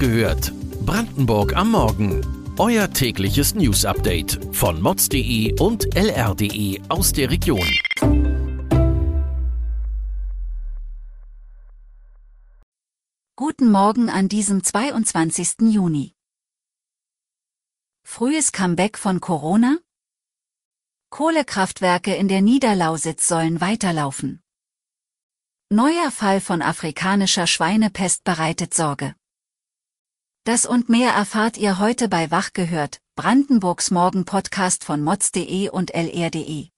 gehört. Brandenburg am Morgen. Euer tägliches News-Update von mods.de und lr.de aus der Region. Guten Morgen an diesem 22. Juni. Frühes Comeback von Corona? Kohlekraftwerke in der Niederlausitz sollen weiterlaufen. Neuer Fall von afrikanischer Schweinepest bereitet Sorge. Das und mehr erfahrt ihr heute bei Wach gehört, Brandenburgs Morgen-Podcast von mods.de und lr.de.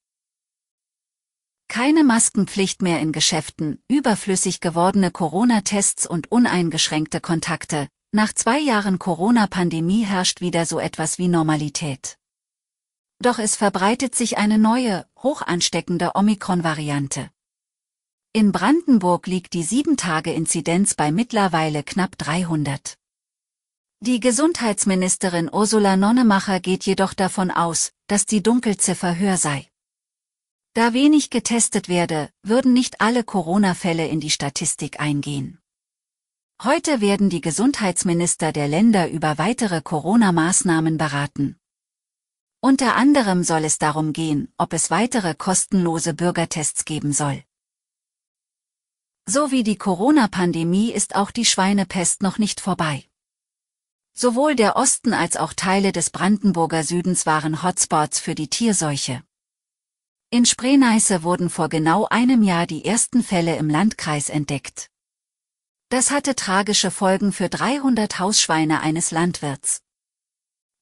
Keine Maskenpflicht mehr in Geschäften, überflüssig gewordene Corona-Tests und uneingeschränkte Kontakte. Nach zwei Jahren Corona-Pandemie herrscht wieder so etwas wie Normalität. Doch es verbreitet sich eine neue, hoch ansteckende Omikron-Variante. In Brandenburg liegt die 7-Tage-Inzidenz bei mittlerweile knapp 300. Die Gesundheitsministerin Ursula Nonnemacher geht jedoch davon aus, dass die Dunkelziffer höher sei. Da wenig getestet werde, würden nicht alle Corona-Fälle in die Statistik eingehen. Heute werden die Gesundheitsminister der Länder über weitere Corona-Maßnahmen beraten. Unter anderem soll es darum gehen, ob es weitere kostenlose Bürgertests geben soll. So wie die Corona-Pandemie ist auch die Schweinepest noch nicht vorbei. Sowohl der Osten als auch Teile des Brandenburger Südens waren Hotspots für die Tierseuche. In Spreeneiße wurden vor genau einem Jahr die ersten Fälle im Landkreis entdeckt. Das hatte tragische Folgen für 300 Hausschweine eines Landwirts.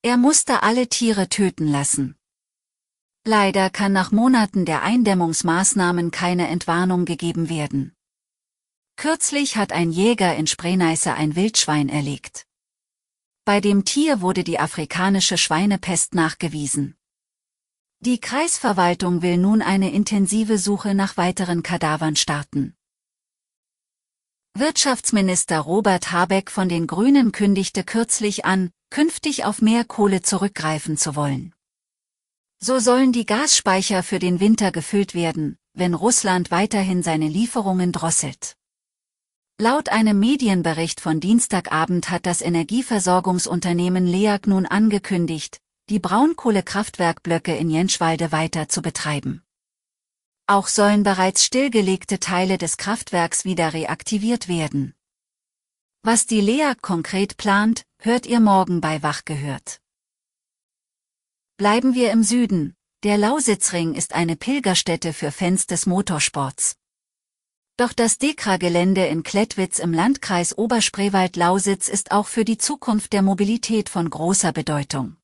Er musste alle Tiere töten lassen. Leider kann nach Monaten der Eindämmungsmaßnahmen keine Entwarnung gegeben werden. Kürzlich hat ein Jäger in Spreeneiße ein Wildschwein erlegt. Bei dem Tier wurde die afrikanische Schweinepest nachgewiesen. Die Kreisverwaltung will nun eine intensive Suche nach weiteren Kadavern starten. Wirtschaftsminister Robert Habeck von den Grünen kündigte kürzlich an, künftig auf mehr Kohle zurückgreifen zu wollen. So sollen die Gasspeicher für den Winter gefüllt werden, wenn Russland weiterhin seine Lieferungen drosselt. Laut einem Medienbericht von Dienstagabend hat das Energieversorgungsunternehmen LEAG nun angekündigt, die Braunkohlekraftwerkblöcke in Jenschwalde weiter zu betreiben. Auch sollen bereits stillgelegte Teile des Kraftwerks wieder reaktiviert werden. Was die LEAG konkret plant, hört ihr morgen bei Wach gehört. Bleiben wir im Süden, der Lausitzring ist eine Pilgerstätte für Fans des Motorsports. Doch das Dekra-Gelände in Klettwitz im Landkreis Oberspreewald-Lausitz ist auch für die Zukunft der Mobilität von großer Bedeutung.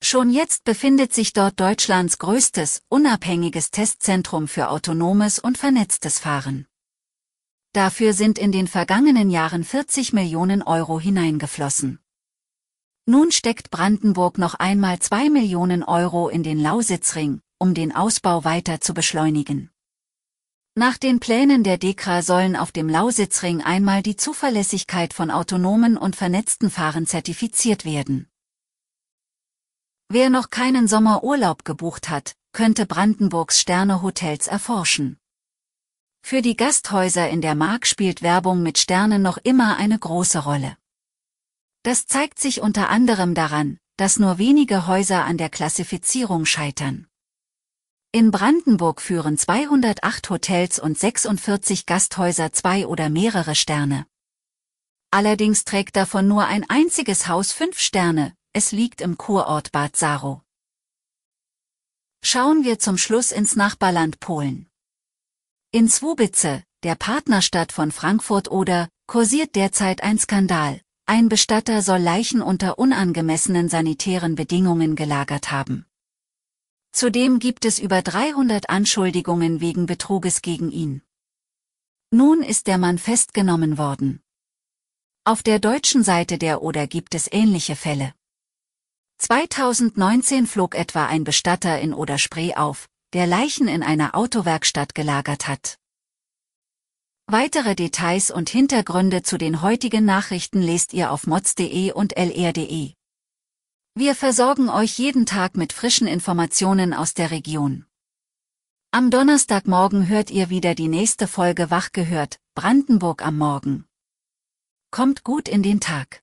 Schon jetzt befindet sich dort Deutschlands größtes, unabhängiges Testzentrum für autonomes und vernetztes Fahren. Dafür sind in den vergangenen Jahren 40 Millionen Euro hineingeflossen. Nun steckt Brandenburg noch einmal 2 Millionen Euro in den Lausitzring, um den Ausbau weiter zu beschleunigen. Nach den Plänen der DEKRA sollen auf dem Lausitzring einmal die Zuverlässigkeit von autonomen und vernetzten Fahren zertifiziert werden. Wer noch keinen Sommerurlaub gebucht hat, könnte Brandenburgs Sterne-Hotels erforschen. Für die Gasthäuser in der Mark spielt Werbung mit Sternen noch immer eine große Rolle. Das zeigt sich unter anderem daran, dass nur wenige Häuser an der Klassifizierung scheitern. In Brandenburg führen 208 Hotels und 46 Gasthäuser zwei oder mehrere Sterne. Allerdings trägt davon nur ein einziges Haus fünf Sterne, es liegt im Kurort Bad Saro. Schauen wir zum Schluss ins Nachbarland Polen. In Zwobice, der Partnerstadt von Frankfurt oder, kursiert derzeit ein Skandal. Ein Bestatter soll Leichen unter unangemessenen sanitären Bedingungen gelagert haben. Zudem gibt es über 300 Anschuldigungen wegen Betruges gegen ihn. Nun ist der Mann festgenommen worden. Auf der deutschen Seite der Oder gibt es ähnliche Fälle. 2019 flog etwa ein Bestatter in Oder-Spree auf, der Leichen in einer Autowerkstatt gelagert hat. Weitere Details und Hintergründe zu den heutigen Nachrichten lest ihr auf mods.de und lr.de. Wir versorgen euch jeden Tag mit frischen Informationen aus der Region. Am Donnerstagmorgen hört ihr wieder die nächste Folge Wach gehört, Brandenburg am Morgen. Kommt gut in den Tag.